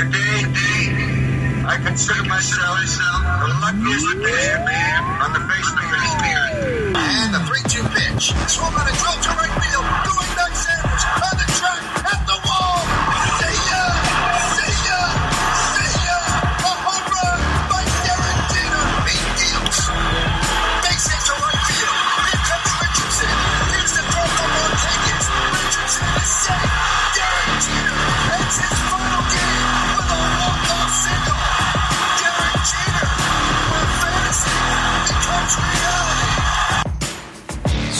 Today, I consider myself the luckiest man on the face of the earth. And the 3-2 pitch. Swung on a drill to right field. Going back Sanders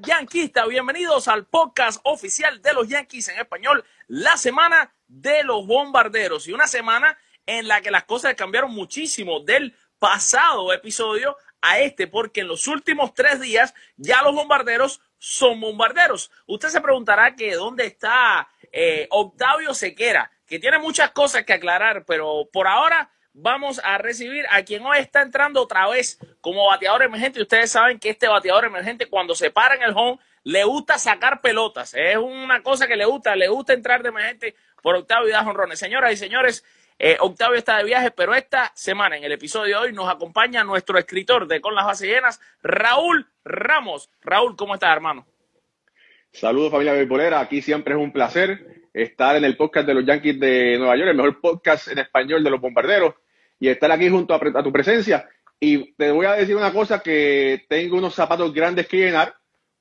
Yanquista, bienvenidos al podcast oficial de los Yankees en español, la semana de los bombarderos y una semana en la que las cosas cambiaron muchísimo del pasado episodio a este, porque en los últimos tres días ya los bombarderos son bombarderos. Usted se preguntará que dónde está eh, Octavio Sequera, que tiene muchas cosas que aclarar, pero por ahora vamos a recibir a quien hoy está entrando otra vez como bateador emergente. Ustedes saben que este bateador emergente, cuando se para en el home, le gusta sacar pelotas. Es una cosa que le gusta, le gusta entrar de emergente por Octavio y da jonrones. Señoras y señores, eh, Octavio está de viaje, pero esta semana, en el episodio de hoy, nos acompaña nuestro escritor de Con las Bases Llenas, Raúl Ramos. Raúl, ¿cómo estás, hermano? Saludos familia beisbolera, aquí siempre es un placer estar en el podcast de los Yankees de Nueva York, el mejor podcast en español de los bombarderos, y estar aquí junto a, tu presencia. Y te voy a decir una cosa, que tengo unos zapatos grandes que llenar,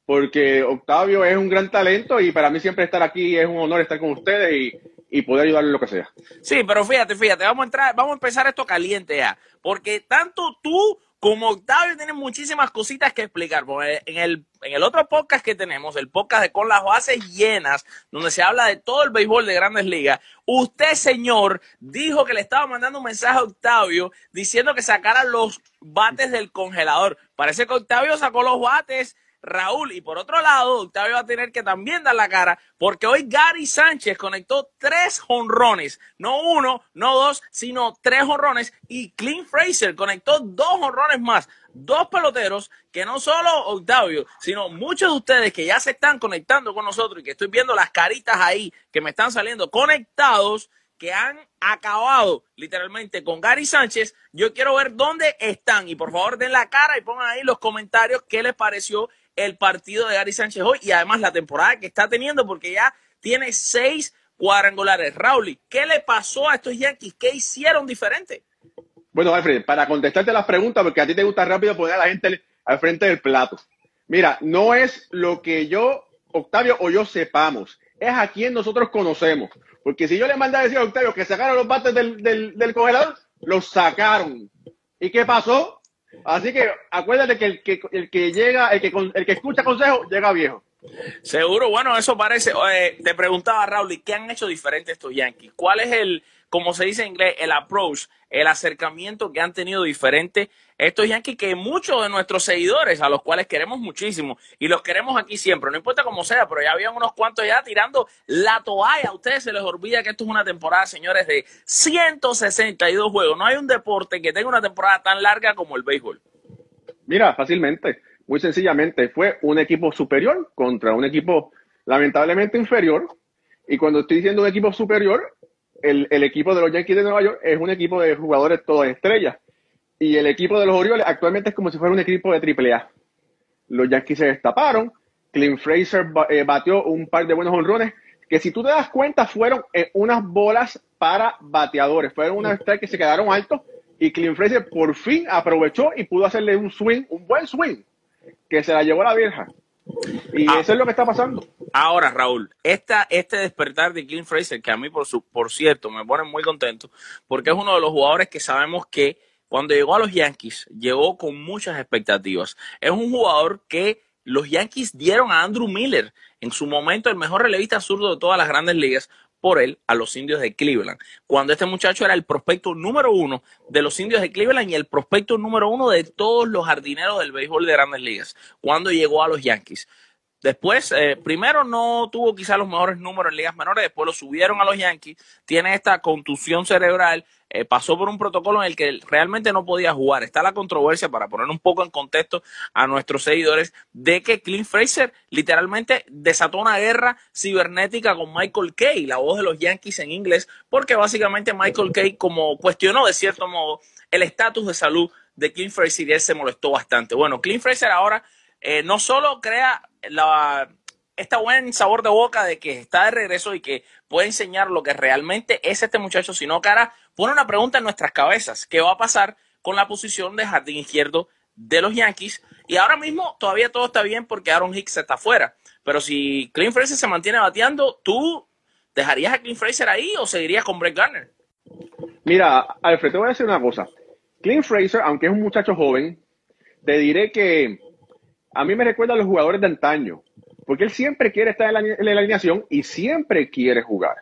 porque Octavio es un gran talento y para mí siempre estar aquí es un honor estar con ustedes y, y poder ayudarle lo que sea. Sí, pero fíjate, fíjate, vamos a entrar, vamos a empezar esto caliente ya, porque tanto tú como Octavio tienen muchísimas cositas que explicar. Porque en el, en el otro podcast que tenemos, el podcast de Con las Bases Llenas, donde se habla de todo el béisbol de grandes ligas, usted, señor, dijo que le estaba mandando un mensaje a Octavio diciendo que sacara los bates del congelador. Parece que Octavio sacó los bates. Raúl, y por otro lado, Octavio va a tener que también dar la cara, porque hoy Gary Sánchez conectó tres jonrones, no uno, no dos, sino tres jonrones, y Clint Fraser conectó dos jonrones más, dos peloteros que no solo Octavio, sino muchos de ustedes que ya se están conectando con nosotros y que estoy viendo las caritas ahí que me están saliendo conectados, que han acabado literalmente con Gary Sánchez, yo quiero ver dónde están. Y por favor den la cara y pongan ahí los comentarios qué les pareció el partido de Gary Sánchez hoy y además la temporada que está teniendo porque ya tiene seis cuadrangulares. Raúl, ¿qué le pasó a estos Yankees? ¿Qué hicieron diferente? Bueno, Alfred, para contestarte las preguntas, porque a ti te gusta rápido poner a la gente al frente del plato. Mira, no es lo que yo, Octavio o yo sepamos, es a quien nosotros conocemos. Porque si yo le mandé a decir a Octavio que sacaron los bates del, del, del congelador, los sacaron. ¿Y qué pasó? Así que acuérdate que el que, el que llega, el que, el que escucha consejo, llega viejo. Seguro, bueno, eso parece. Eh, te preguntaba, Raúl, ¿y qué han hecho diferente estos Yankees? ¿Cuál es el, como se dice en inglés, el approach, el acercamiento que han tenido diferente estos Yankees que muchos de nuestros seguidores, a los cuales queremos muchísimo y los queremos aquí siempre, no importa cómo sea, pero ya habían unos cuantos ya tirando la toalla. A ustedes se les olvida que esto es una temporada, señores, de 162 juegos. No hay un deporte que tenga una temporada tan larga como el béisbol. Mira, fácilmente, muy sencillamente, fue un equipo superior contra un equipo lamentablemente inferior. Y cuando estoy diciendo un equipo superior, el, el equipo de los Yankees de Nueva York es un equipo de jugadores todas estrellas. Y el equipo de los Orioles actualmente es como si fuera un equipo de AAA. Los Yankees se destaparon. Clint Fraser eh, batió un par de buenos honrones que si tú te das cuenta fueron eh, unas bolas para bateadores. Fueron unas strikes que se quedaron altos y Clint Fraser por fin aprovechó y pudo hacerle un swing, un buen swing, que se la llevó la vieja. Y Ah. eso es lo que está pasando. Ahora, Raúl, esta, este despertar de Clint Fraser, que a mí, por, su, por cierto, me pone muy contento, porque es uno de los jugadores que sabemos que cuando llegó a los Yankees, llegó con muchas expectativas. Es un jugador que los Yankees dieron a Andrew Miller, en su momento el mejor relevista zurdo de todas las grandes ligas, por él a los indios de Cleveland, cuando este muchacho era el prospecto número uno de los indios de Cleveland y el prospecto número uno de todos los jardineros del béisbol de grandes ligas, cuando llegó a los Yankees. Después, eh, primero no tuvo quizás los mejores números en ligas menores, después lo subieron a los Yankees, tiene esta contusión cerebral, eh, pasó por un protocolo en el que realmente no podía jugar. Está la controversia, para poner un poco en contexto a nuestros seguidores, de que Clint Fraser literalmente desató una guerra cibernética con Michael Kay, la voz de los Yankees en inglés, porque básicamente Michael Kay como cuestionó de cierto modo el estatus de salud de Clint Fraser y él se molestó bastante. Bueno, Clint Fraser ahora eh, no solo crea la, este buen sabor de boca de que está de regreso y que puede enseñar lo que realmente es este muchacho, sino ahora pone una pregunta en nuestras cabezas. ¿Qué va a pasar con la posición de jardín izquierdo de los Yankees? Y ahora mismo todavía todo está bien porque Aaron Hicks está afuera. Pero si Clint Fraser se mantiene bateando, ¿tú dejarías a Clint Fraser ahí o seguirías con Brett Garner? Mira, Alfred, te voy a decir una cosa. Clint Fraser, aunque es un muchacho joven, te diré que a mí me recuerda a los jugadores de antaño, porque él siempre quiere estar en la, alineación y siempre quiere jugar.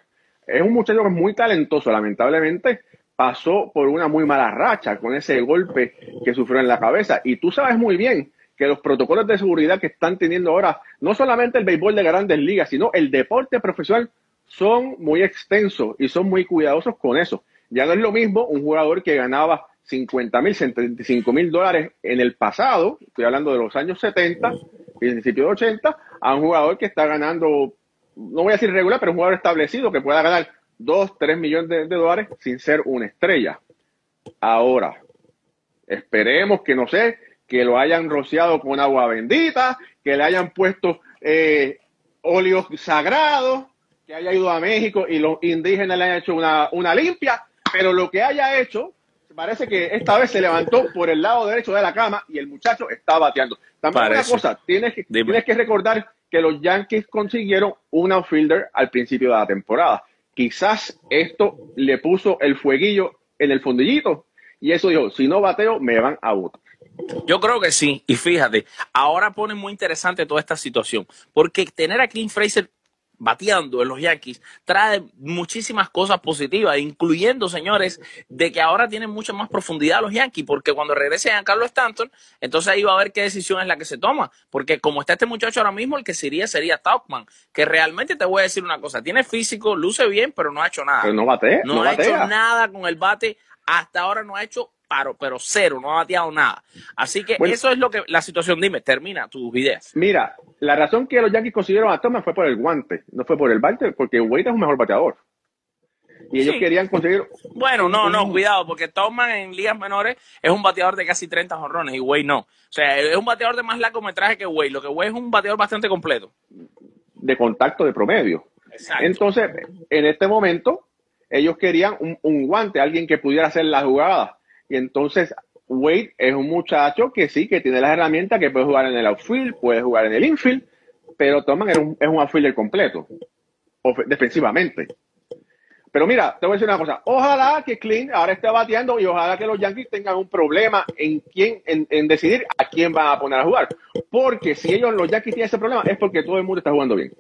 Es un muchacho que es muy talentoso, lamentablemente pasó por una muy mala racha con ese golpe que sufrió en la cabeza. Y tú sabes muy bien que los protocolos de seguridad que están teniendo ahora, no solamente el béisbol de grandes ligas, sino el deporte profesional, son muy extensos y son muy cuidadosos con eso. Ya no es lo mismo un jugador que ganaba 50 mil, 75 mil dólares en el pasado, estoy hablando de los años 70, principios de 80, a un jugador que está ganando, no voy a decir regular, pero un jugador establecido que pueda ganar 2, 3 millones de, de dólares sin ser una estrella. Ahora, esperemos que no sé, que lo hayan rociado con agua bendita, que le hayan puesto eh, óleos sagrados, que haya ido a México y los indígenas le hayan hecho una, una limpia, pero lo que haya hecho, parece que esta vez se levantó por el lado derecho de la cama y el muchacho está bateando. También una Parece. cosa, tienes que, Dime. tienes que recordar que los Yankees consiguieron un outfielder al principio de la temporada. Quizás esto le puso el fueguillo en el fondillito y eso dijo, si no bateo, me van a votar. Yo creo que sí. Y fíjate, ahora pone muy interesante toda esta situación. Porque tener a Clint Fraser bateando en los Yankees trae muchísimas cosas positivas, incluyendo, señores, de que ahora tienen mucha más profundidad los Yankees, porque cuando regrese a Carlos Stanton, entonces ahí va a ver qué decisión es la que se toma, porque como está este muchacho ahora mismo, el que sería sería Tauchman, que realmente te voy a decir una cosa, tiene físico, luce bien, pero no ha hecho nada. Pero no batea, No, no, ha hecho nada con el bate, hasta ahora no ha hecho paro, pero cero, no ha bateado nada. Así que Bueno. eso es lo que la situación, dime, termina tus ideas. Mira, la razón que los Yankees consiguieron a Thomas fue por el guante, no fue por el bate, porque Wade es un mejor bateador. Y ellos querían conseguir Bueno, no, no, cuidado, porque Tauchman en ligas menores es un bateador de casi 30 jonrones y Wade no. O sea, es un bateador de más largometraje que Wade. Lo que Wade es un bateador bastante completo. de contacto de promedio. Exacto. Entonces, en este momento, ellos querían un, un guante, alguien que pudiera hacer la jugada. Y entonces, Wade es un muchacho que sí, que tiene las herramientas, que puede jugar en el outfield, puede jugar en el infield, pero Thomas es un, es outfielder completo, defensivamente. Pero mira, te voy a decir una cosa. Ojalá que Clint ahora esté bateando y ojalá que los Yankees tengan un problema en quién, en, decidir a quién van a poner a jugar. Porque si ellos, los Yankees, tienen ese problema, es porque todo el mundo está jugando bien.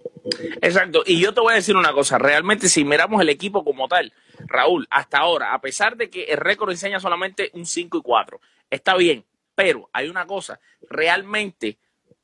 Exacto. Y yo te voy a decir una cosa. Realmente, si miramos el equipo como tal, Raúl, hasta ahora, a pesar de que el récord enseña solamente un 5 y 4, está bien. Pero hay una cosa. Realmente,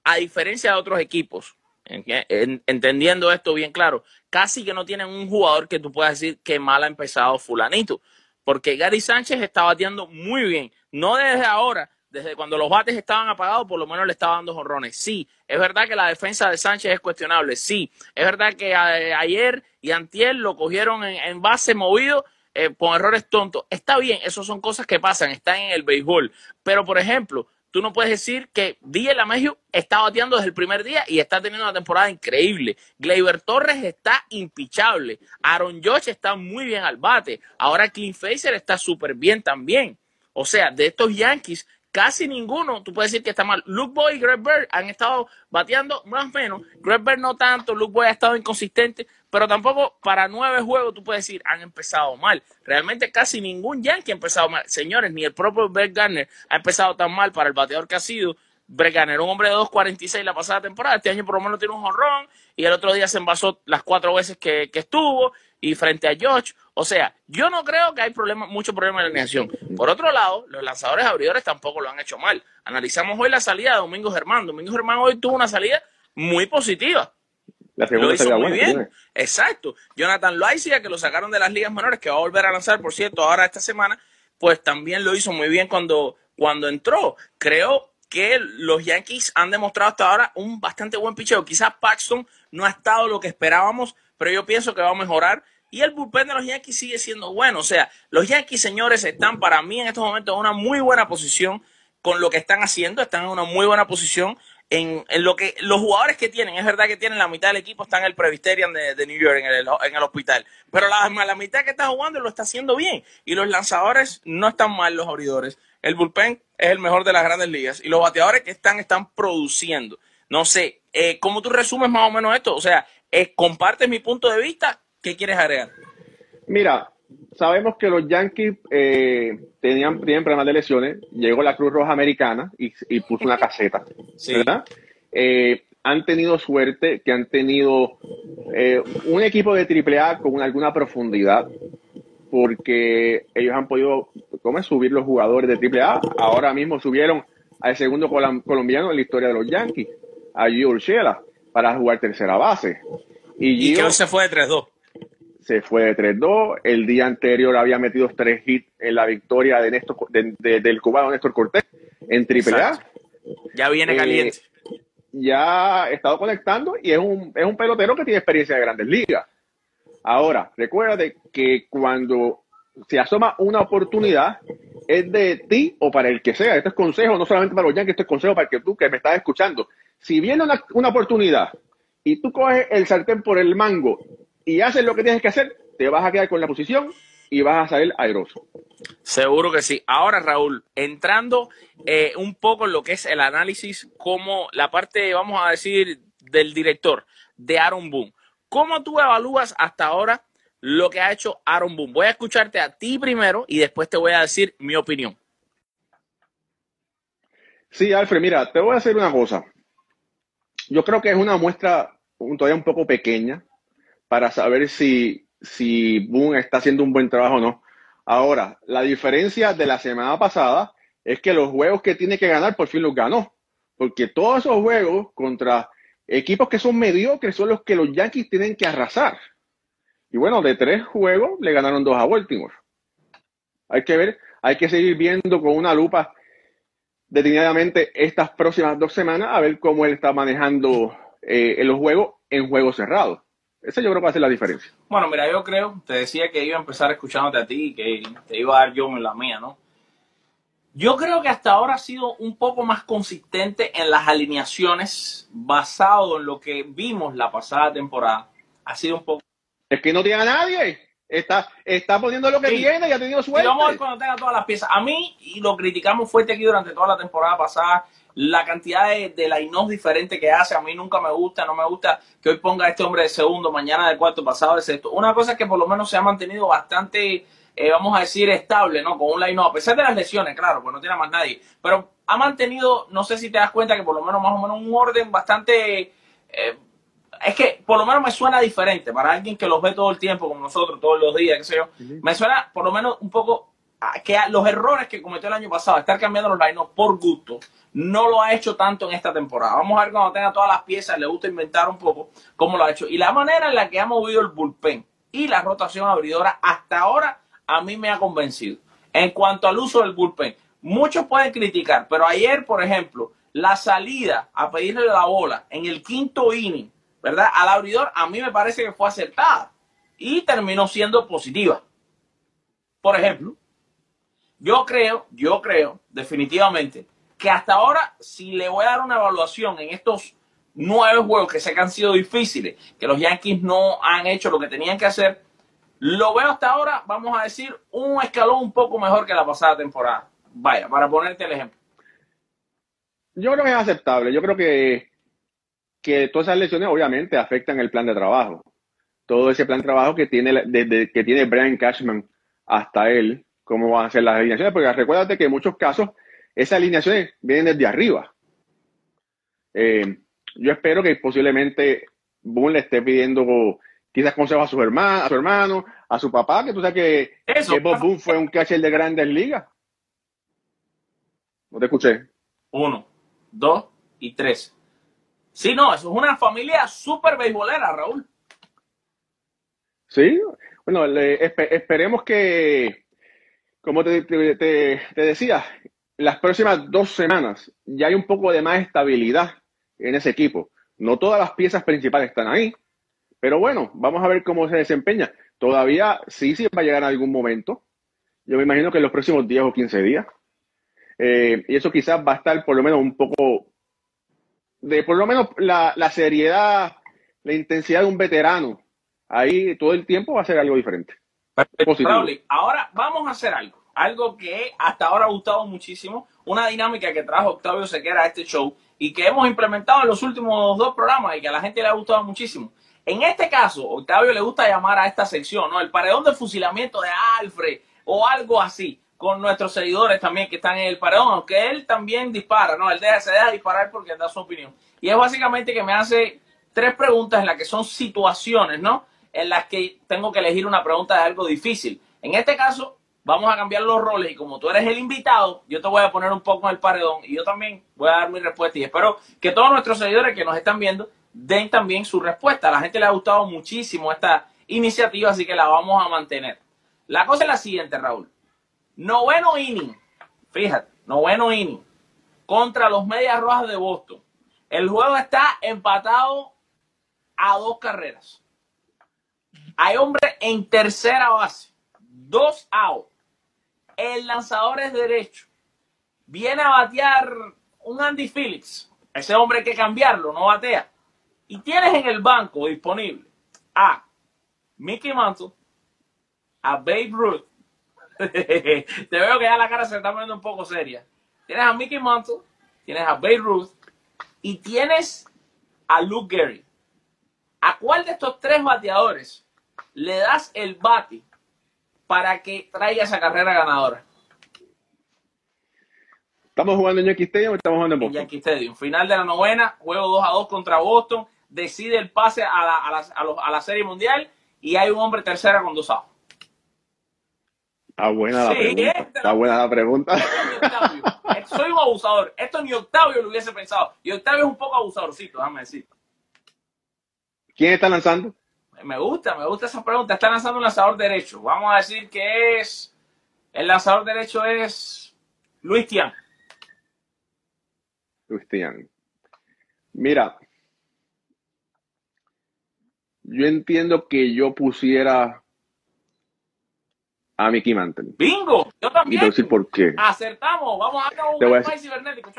a diferencia de otros equipos, entendiendo esto bien claro, casi que no tienen un jugador que tú puedas decir que mal ha empezado fulanito. Porque Gary Sánchez está bateando muy bien. No desde ahora, desde cuando los bates estaban apagados, por lo menos le estaba dando jorrones. Sí, es verdad que la defensa de Sánchez es cuestionable. Sí, es verdad que ayer y antier lo cogieron en, base movido eh, con errores tontos. Está bien, esas son cosas que pasan, están en el béisbol. Pero, por ejemplo, tú no puedes decir que DJ Lamegio está bateando desde el primer día y está teniendo una temporada increíble. Gleyber Torres está impichable. Aaron Josh está muy bien al bate. Ahora Clint Fraser está súper bien también. O sea, de estos Yankees, casi ninguno, tú puedes decir que está mal. Luke Boy y Greg Bird han estado bateando más o menos. Greg Bird no tanto, Luke Boy ha estado inconsistente, pero tampoco para nueve juegos tú puedes decir han empezado mal. Realmente casi ningún Yankee ha empezado mal. Señores, ni el propio Bert Garner ha empezado tan mal para el bateador que ha sido. Bregman era un hombre de 2.46 la pasada temporada. Este año por lo menos tiene un jonrón y el otro día se envasó las cuatro veces que, que estuvo y frente a George. O sea, yo no creo que hay problema, mucho problema en la alineación. Por otro lado, los lanzadores abridores tampoco lo han hecho mal. Analizamos hoy la salida de Domingo Germán. Domingo Germán hoy tuvo una salida muy positiva. La segunda Lo hizo muy buena, bien. Exacto. Jonathan Loaiza, que lo sacaron de las ligas menores, que va a volver a lanzar, por cierto, ahora esta semana, pues también lo hizo muy bien cuando, cuando entró. Creo que los Yankees han demostrado hasta ahora un bastante buen picheo. Quizás Paxton no ha estado lo que esperábamos, pero yo pienso que va a mejorar. Y el bullpen de los Yankees sigue siendo bueno. O sea, los Yankees, señores, están para mí en estos momentos en una muy buena posición con lo que están haciendo. Están en una muy buena posición en, en lo que los jugadores que tienen. Es verdad que tienen la mitad del equipo está en el Presbyterian de, de New York, en el, en el hospital. Pero la, la mitad que está jugando lo está haciendo bien. Y los lanzadores no están mal, los abridores. El bullpen es el mejor de las grandes ligas. Y los bateadores que están, están produciendo. No sé, eh, ¿cómo tú resumes más o menos esto? O sea, eh, ¿compartes mi punto de vista? ¿Qué quieres agregar? Mira, sabemos que los Yankees eh, tenían, tenían problemas de lesiones. Llegó la Cruz Roja Americana y, y puso una caseta, Sí. ¿verdad? Eh, han tenido suerte que han tenido eh, un equipo de AAA con alguna profundidad porque ellos han podido ¿cómo es? subir los jugadores de AAA. Ahora mismo subieron al segundo colombiano en la historia de los Yankees, a Gio Urshela, para jugar tercera base. Y Y que Gio hoy se fue de 3-2. Se fue de 3-2. El día anterior había metido tres hits en la victoria de Néstor, de- de- del cubano Néstor Cortés en AAA. Ya viene Eh, caliente. Ya ha estado conectando y es un, es un pelotero que tiene experiencia de grandes ligas. Ahora, recuérdate que cuando se asoma una oportunidad, es de ti o para el que sea. Este es consejo, no solamente para los Yankees, este es consejo para que tú que me estás escuchando. Si viene una, una oportunidad y tú coges el sartén por el mango y haces lo que tienes que hacer, te vas a quedar con la posición y vas a salir airoso. Seguro que sí. Ahora, Raúl, entrando eh, un poco en lo que es el análisis, como la parte, vamos a decir, del director de Aaron Boone. ¿Cómo tú evalúas hasta ahora lo que ha hecho Aaron Boone? Voy a escucharte a ti primero y después te voy a decir mi opinión. Sí, Alfred, mira, te voy a hacer una cosa. Yo creo que es una muestra todavía un poco pequeña para saber si, si Boone está haciendo un buen trabajo o no. Ahora, la diferencia de la semana pasada es que los juegos que tiene que ganar por fin los ganó. Porque todos esos juegos contra equipos que son mediocres son los que los Yankees tienen que arrasar. Y bueno, de tres juegos le ganaron dos a Baltimore. Hay que ver, hay que seguir viendo con una lupa detenidamente estas próximas dos semanas a ver cómo él está manejando eh, los juegos en juegos cerrados. Esa yo creo que va a ser la diferencia. Bueno, mira, yo creo, te decía que iba a empezar escuchándote a ti y que te iba a dar yo en la mía, ¿no? Yo creo que hasta ahora ha sido un poco más consistente en las alineaciones basado en lo que vimos la pasada temporada. Ha sido un poco... Es que no tiene a nadie. Está, está poniendo lo que Sí. tiene y ha tenido Y vamos a ver suerte. cuando tenga todas las piezas. A mí, y lo criticamos fuerte aquí durante toda la temporada pasada, la cantidad de, de la diferente que hace, a mí nunca me gusta, no me gusta que hoy ponga a este hombre de segundo, mañana de cuarto, pasado de sexto. Una cosa es que por lo menos se ha mantenido bastante, eh, vamos a decir, estable, ¿no? Con un line a pesar de las lesiones, claro, pues no tiene más nadie. Pero ha mantenido, no sé si te das cuenta que por lo menos más o menos un orden bastante... eh, es que por lo menos me suena diferente para alguien que los ve todo el tiempo, como nosotros, todos los días, qué sé yo. Me suena por lo menos un poco a que a los errores que cometió el año pasado, estar cambiando los line por gusto, no lo ha hecho tanto en esta temporada. Vamos a ver cuando tenga todas las piezas, le gusta inventar un poco cómo lo ha hecho. Y la manera en la que ha movido el bullpen y la rotación abridora hasta ahora a mí me ha convencido. En cuanto al uso del bullpen, muchos pueden criticar, pero ayer, por ejemplo, la salida a pedirle la bola en el quinto inning, ¿verdad? Al abridor, a mí me parece que fue acertada y terminó siendo positiva. Por ejemplo, yo creo, yo creo definitivamente que hasta ahora, si le voy a dar una evaluación en estos nueve juegos que sé que han sido difíciles, que los Yankees no han hecho lo que tenían que hacer, lo veo hasta ahora, vamos a decir, un escalón un poco mejor que la pasada temporada. Vaya, para ponerte el ejemplo. Yo creo que es aceptable. Yo creo que, que todas esas lesiones obviamente afectan el plan de trabajo. Todo ese plan de trabajo que tiene, desde que tiene Brian Cashman hasta él, cómo van a ser las alineaciones, porque recuérdate que en muchos casos esas alineaciones vienen desde arriba. Eh, yo espero que posiblemente Boone le esté pidiendo quizás consejos a su hermano, a su hermano, a su papá, que tú sabes que, Eso. que Bob Boone fue un catcher de grandes ligas. No te escuché. Uno, dos y tres. Sí, no, eso es una familia súper beisbolera, Raúl. Sí, bueno, esperemos que, como te decía, las próximas dos semanas ya hay un poco de más estabilidad en ese equipo. No todas las piezas principales están ahí, pero bueno, vamos a ver cómo se desempeña. Todavía sí, sí va a llegar en algún momento. Yo me imagino que en los próximos 10 o 15 días. Eh, y eso quizás va a estar por lo menos un poco de por lo menos la, la seriedad, la intensidad de un veterano ahí todo el tiempo va a ser algo diferente. Raúl, ahora vamos a hacer algo. Algo que hasta ahora ha gustado muchísimo. Una dinámica que trajo Octavio Sequera a este show y que hemos implementado en los últimos dos programas y que a la gente le ha gustado muchísimo. En este caso, Octavio le gusta llamar a esta sección, ¿no? El paredón de fusilamiento de Alfred o algo así, con nuestros seguidores también que están en el paredón, aunque él también dispara, ¿no? Él se deja disparar porque da su opinión. Y es básicamente que me hace tres preguntas en las que son situaciones, ¿no? En las que tengo que elegir una pregunta de algo difícil. En este caso, vamos a cambiar los roles y como tú eres el invitado, yo te voy a poner un poco en el paredón y yo también voy a dar mi respuesta y espero que todos nuestros seguidores que nos están viendo den también su respuesta. A la gente le ha gustado muchísimo esta iniciativa, así que la vamos a mantener. La cosa es la siguiente, Raúl. Noveno inning, fíjate, noveno inning contra los Medias Rojas de Boston. El juego está empatado a dos carreras. Hay hombre en tercera base, dos out. El lanzador es derecho. Viene a batear un Andy Phillips. Ese hombre hay que cambiarlo, no batea. Y tienes en el banco disponible a Mickey Mantle, a Babe Ruth. Te veo que ya la cara se está poniendo un poco seria. Tienes a Mickey Mantle, tienes a Babe Ruth y tienes a Luke Gary. ¿A cuál de estos tres bateadores le das el bate para que traiga esa carrera ganadora? ¿Estamos jugando en Yankee Stadium o estamos jugando en En Boston? Yankee Stadium. Final de la novena, juego 2 a 2 contra Boston. Decide el pase a la, a la, a los- a la Serie Mundial y hay un hombre tercera con dos outs. Está buena la Sí, pregunta. este- Está buena la pregunta. Esto- Soy un abusador. Esto ni Octavio lo hubiese pensado. Y Octavio es un poco abusadorcito, déjame decir. ¿Quién está lanzando? Me gusta, me gusta esa pregunta. Está lanzando un lanzador derecho. Vamos a decir que es. El lanzador derecho es Luis Tian. Cristian. Mira, yo entiendo que yo pusiera a Mickey Mantle. ¡Bingo! Yo Y te voy también. a decir por qué. Acertamos. Vamos a dar un voy a high cibernético.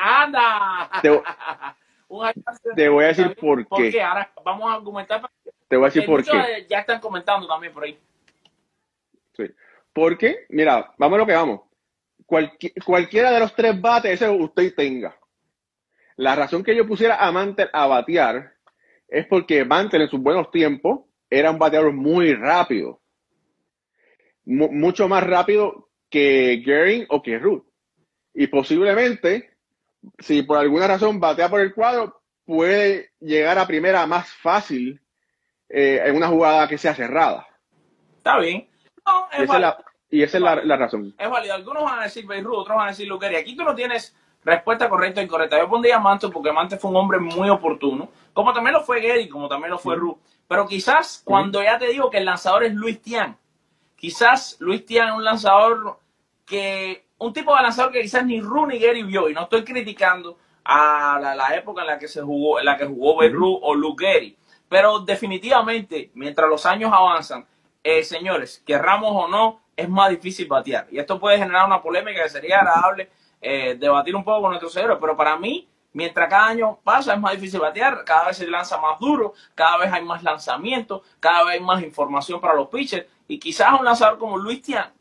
¡Anda! Te, Un voy a decir por ¿Por qué. qué? Ahora vamos a argumentar. Te voy a decir por qué. Ya están comentando también por ahí. Sí. Porque, mira, vamos a lo que vamos. Cualqui- cualquiera de los tres bates, ese usted tenga. La razón que yo pusiera a Mantle a batear es porque Mantle en sus buenos tiempos era un bateador muy rápido. Mu- mucho más rápido que Gehring o que Ruth. Y posiblemente, si por alguna razón batea por el cuadro, puede llegar a primera más fácil eh, en una jugada que sea cerrada. Está bien. No, Y es esa es la, y esa es la, la razón. Es válido. Algunos van a decir Beirut, otros van a decir Luqueri. Aquí tú no tienes respuesta correcta o incorrecta. Yo pondría a Manto porque Manto fue un hombre muy oportuno, como también lo fue Gary, como también lo fue Ru. Pero quizás cuando ya te digo que el lanzador es Luis Tian, quizás Luis Tian es un lanzador que, un tipo de lanzador que quizás ni Ru ni Gary vio. Y no estoy criticando a la, la época en la que se jugó, en la que jugó Beirut o Luke Gary. Pero definitivamente, mientras los años avanzan, eh, señores, querramos o no, es más difícil batear. Y esto puede generar una polémica que sería agradable eh, debatir un poco con nuestros seguidores. Pero para mí, mientras cada año pasa, es más difícil batear. Cada vez se lanza más duro, cada vez hay más lanzamientos, cada vez hay más información para los pitchers. Y quizás a un lanzador como Luis Tian,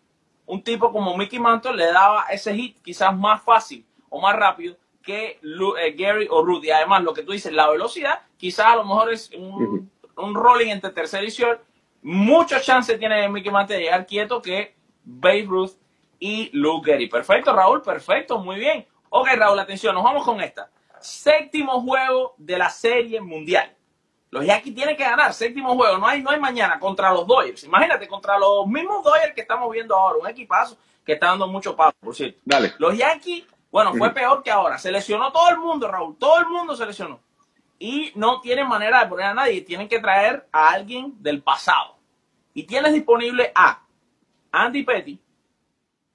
un tipo como Mickey Mantle, le daba ese hit quizás más fácil o más rápido que eh, Gary o Rudy. Además, lo que tú dices, la velocidad, quizás a lo mejor es un, un rolling entre tercera y short. Muchas chances tiene Mickey Mantle de llegar quieto que Babe Ruth y Luke Gary. Perfecto, Raúl, perfecto, muy bien. Ok, Raúl, atención, nos vamos con esta. Séptimo juego de la Serie Mundial. Los Yankees tienen que ganar, séptimo juego, no hay, no hay mañana contra los Dodgers. Imagínate, contra los mismos Dodgers que estamos viendo ahora, un equipazo que está dando mucho paso, por cierto. Dale. Los Yankees, bueno, fue peor que ahora. Se lesionó todo el mundo, Raúl. Todo el mundo se lesionó. Y no tienen manera de poner a nadie. Tienen que traer a alguien del pasado. Y tienes disponible a Andy Petty,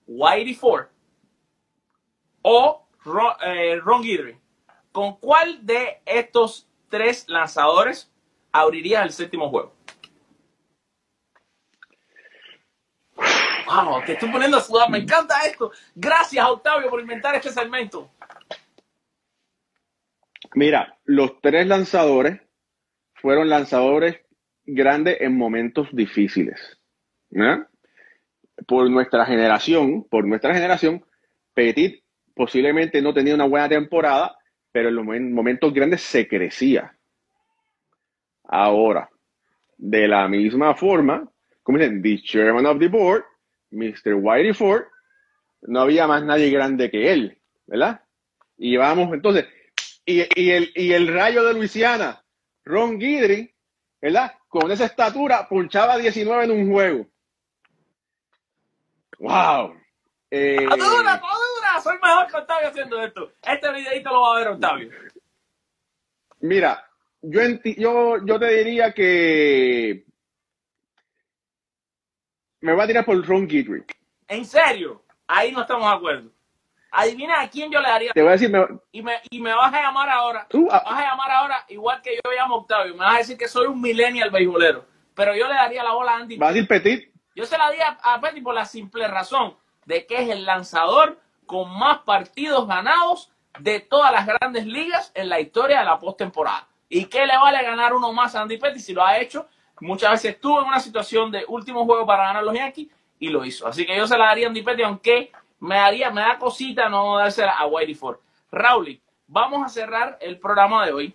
Whitey Ford o Ron, eh, Ron Guidry. ¿Con cuál de estos tres lanzadores abrirías el séptimo juego? Wow, te estoy poniendo a sudar. Me encanta esto. Gracias, Octavio, por inventar este segmento. Mira, los tres lanzadores fueron lanzadores grandes en momentos difíciles. Por nuestra generación, por nuestra generación, Petit posiblemente no tenía una buena temporada, pero en los momen- momentos grandes se crecía. Ahora, de la misma forma, como dicen, the chairman of the board, Mr. Whitey Ford, no había más nadie grande que él, ¿verdad? Y vamos, entonces, y, y el, y el rayo de Luisiana, Ron Guidry, ¿verdad? Con esa estatura, punchaba 19 en un juego. ¡Wow! Eh. Que Octavio haciendo esto. Este videito lo va a ver Octavio. Mira, yo, enti- yo, yo te diría que me voy a tirar por Ron Guidry. En serio, ahí no estamos de acuerdo. Adivina a quién yo le daría. Te voy a decir, me- Y me, y me vas a llamar ahora. Tú, ah. vas a llamar ahora igual que yo llamo a Octavio. Me vas a decir que soy un millennial beisbolero. Pero yo le daría la bola a Andy. vas a decir Petit. Yo se la di a, a Petty por la simple razón de que es el lanzador con más partidos ganados de todas las grandes ligas en la historia de la postemporada. ¿Y qué le vale ganar uno más a Andy Petty si lo ha hecho? Muchas veces estuvo en una situación de último juego para ganar los Yankees y lo hizo. Así que yo se la daría a Andy Petty, aunque me daría, me da cosita no dársela a Whitey Ford. Raúl, vamos a cerrar el programa de hoy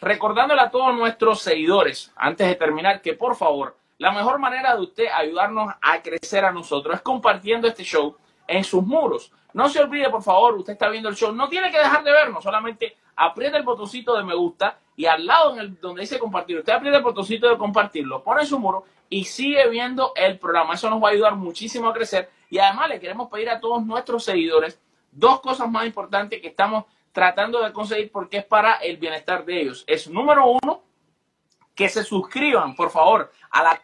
recordándole a todos nuestros seguidores, antes de terminar, que por favor, la mejor manera de usted ayudarnos a crecer a nosotros es compartiendo este show en sus muros. No se olvide, por favor, usted está viendo el show, no tiene que dejar de vernos, solamente aprieta el botoncito de me gusta y al lado en el, donde dice compartir, usted aprieta el botoncito de compartirlo, pone en su muro y sigue viendo el programa. Eso nos va a ayudar muchísimo a crecer y además le queremos pedir a todos nuestros seguidores dos cosas más importantes que estamos tratando de conseguir porque es para el bienestar de ellos. Es número uno, que se suscriban, por favor, a la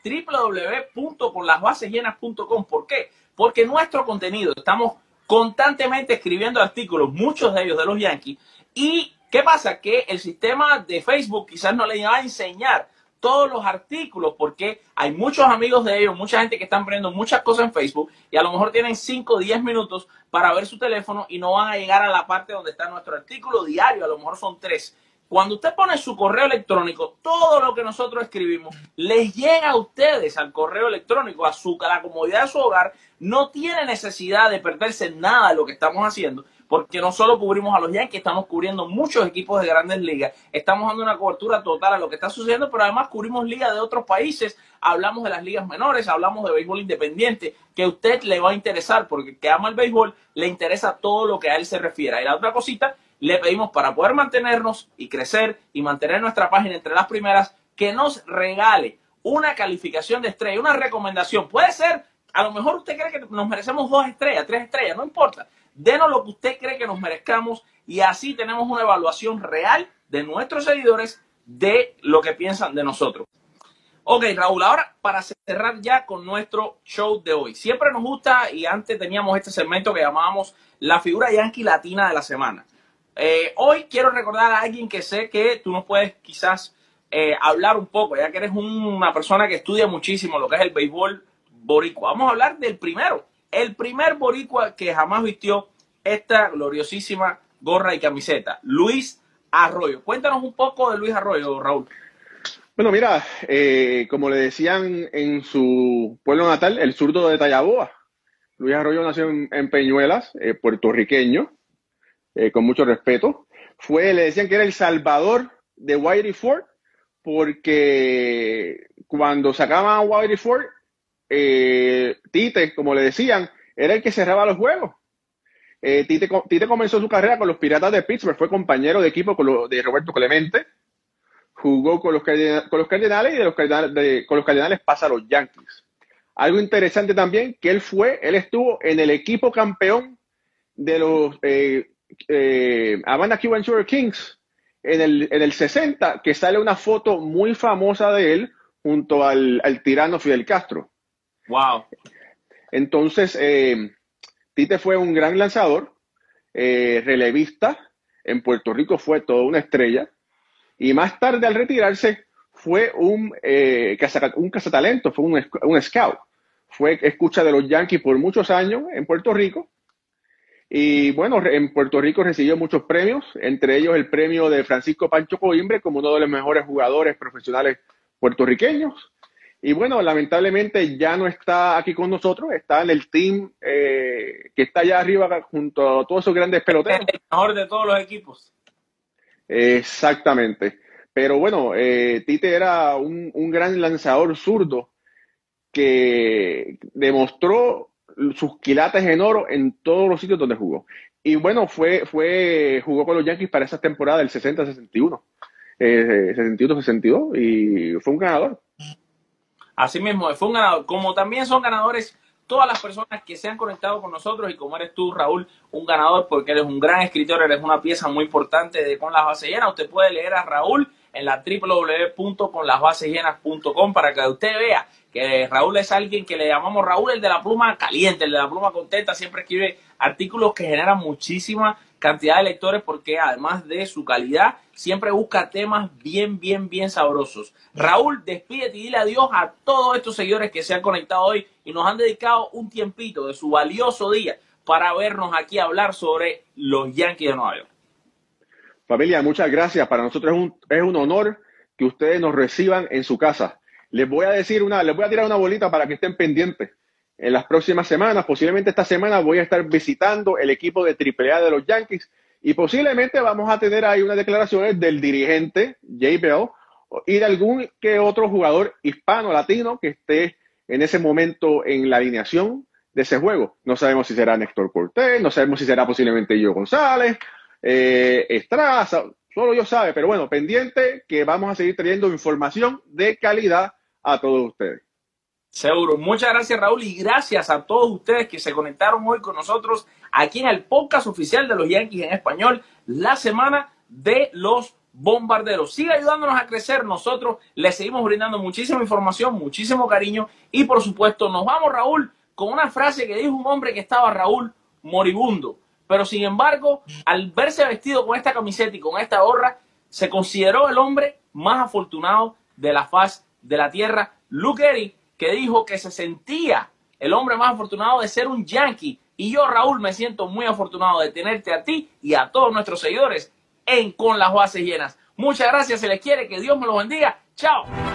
www.conlasbasesllenas.com. ¿Por qué? Porque nuestro contenido, estamos constantemente escribiendo artículos, muchos de ellos de los Yankees, y ¿qué pasa? Que el sistema de Facebook quizás no le va a enseñar todos los artículos porque hay muchos amigos de ellos, mucha gente que están poniendo muchas cosas en Facebook y a lo mejor tienen 5 o 10 minutos para ver su teléfono y no van a llegar a la parte donde está nuestro artículo diario, a lo mejor son tres. Cuando usted pone su correo electrónico, todo lo que nosotros escribimos les llega a ustedes al correo electrónico, a, su, a la comodidad de su hogar. No tiene necesidad de perderse nada de lo que estamos haciendo, porque no solo cubrimos a los Yankees, estamos cubriendo muchos equipos de grandes ligas. Estamos dando una cobertura total a lo que está sucediendo, pero además cubrimos ligas de otros países. Hablamos de las ligas menores, hablamos de béisbol independiente, que a usted le va a interesar, porque que ama el béisbol, le interesa todo lo que a él se refiera. Y la otra cosita, le pedimos para poder mantenernos y crecer y mantener nuestra página entre las primeras, que nos regale una calificación de estrella, una recomendación. Puede ser, a lo mejor usted cree que nos merecemos dos estrellas, tres estrellas, no importa. Denos lo que usted cree que nos merezcamos y así tenemos una evaluación real de nuestros seguidores de lo que piensan de nosotros. Ok, Raúl, ahora para cerrar ya con nuestro show de hoy. Siempre nos gusta y antes teníamos este segmento que llamábamos la figura yankee latina de la semana. Eh, hoy quiero recordar a alguien que sé que tú nos puedes quizás eh, hablar un poco, ya que eres un- una persona que estudia muchísimo lo que es el béisbol boricua. Vamos a hablar del primero, el primer boricua que jamás vistió esta gloriosísima gorra y camiseta, Luis Arroyo. Cuéntanos un poco de Luis Arroyo, Raúl. Bueno, mira, eh, como le decían en su pueblo natal, el zurdo de Tallaboa. Luis Arroyo nació en, en Peñuelas, eh, puertorriqueño, eh, con mucho respeto. Fue, le decían que era el salvador de Whitey Ford, porque cuando sacaban a Whitey Ford, eh, Tite, como le decían, era el que cerraba los juegos. Eh, Tite, Tite, comenzó su carrera con los Piratas de Pittsburgh, fue compañero de equipo con lo, de Roberto Clemente, jugó con los, con los Cardenales y de los Cardenales, de, con los Cardenales pasa a los Yankees. Algo interesante también, que él fue, él estuvo en el equipo campeón de los eh, Havana Cuban Sugar Kings en el, en el 60, que sale una foto muy famosa de él junto al, al tirano Fidel Castro. Wow. Entonces, eh, Tite fue un gran lanzador, eh, relevista. En Puerto Rico fue toda una estrella. Y más tarde, al retirarse, fue un, eh, un cazatalento, fue un, un, scout. Fue escucha de los Yankees por muchos años en Puerto Rico. Y bueno, en Puerto Rico recibió muchos premios, entre ellos el premio de Francisco Pancho Coimbre como uno de los mejores jugadores profesionales puertorriqueños. Y bueno, lamentablemente ya no está aquí con nosotros, está en el team eh, que está allá arriba junto a todos esos grandes peloteros. El mejor de todos los equipos. Exactamente. Pero bueno, eh, Tite era un, un, gran lanzador zurdo que demostró sus quilates en oro en todos los sitios donde jugó. Y bueno, fue, fue, jugó con los Yankees para esa temporada del 60-61, eh, 61-62, y fue un ganador. Así mismo, fue un ganador. Como también son ganadores todas las personas que se han conectado con nosotros y como eres tú, Raúl, un ganador porque eres un gran escritor, eres una pieza muy importante de Con las Bases Llenas. Usted puede leer a Raúl en la www.conlasbasesllenas.com para que usted vea que Raúl es alguien que le llamamos Raúl el de la pluma caliente, el de la pluma contenta, siempre escribe artículos que generan muchísima cantidad de lectores porque además de su calidad, siempre busca temas bien, bien, bien sabrosos. Raúl, despídete y dile adiós a todos estos seguidores que se han conectado hoy y nos han dedicado un tiempito de su valioso día para vernos aquí hablar sobre los Yankees de Nueva York. Familia, muchas gracias. Para nosotros es un, es un honor que ustedes nos reciban en su casa. Les voy a decir una, les voy a tirar una bolita para que estén pendientes en las próximas semanas. Posiblemente esta semana voy a estar visitando el equipo de AAA de los Yankees y posiblemente vamos a tener ahí unas declaraciones del dirigente Jay Bell y de algún que otro jugador hispano latino que esté en ese momento en la alineación de ese juego. No sabemos si será Néstor Cortés, no sabemos si será posiblemente Yo González, eh, Estraza, solo yo sabe, pero bueno, pendiente que vamos a seguir trayendo información de calidad a todos ustedes. Seguro. Muchas gracias, Raúl, y gracias a todos ustedes que se conectaron hoy con nosotros aquí en el podcast oficial de los Yankees en español, la semana de los bombarderos. Sigue ayudándonos a crecer. Nosotros les seguimos brindando muchísima información, muchísimo cariño y, por supuesto, nos vamos, Raúl, con una frase que dijo un hombre que estaba, Raúl, moribundo. Pero, sin embargo, al verse vestido con esta camiseta y con esta gorra, se consideró el hombre más afortunado de la faz de la tierra. Luke Eric que dijo que se sentía el hombre más afortunado de ser un yankee. Y yo, Raúl, me siento muy afortunado de tenerte a ti y a todos nuestros seguidores en Con las Bases Llenas. Muchas gracias, se les quiere, que Dios me los bendiga. Chao.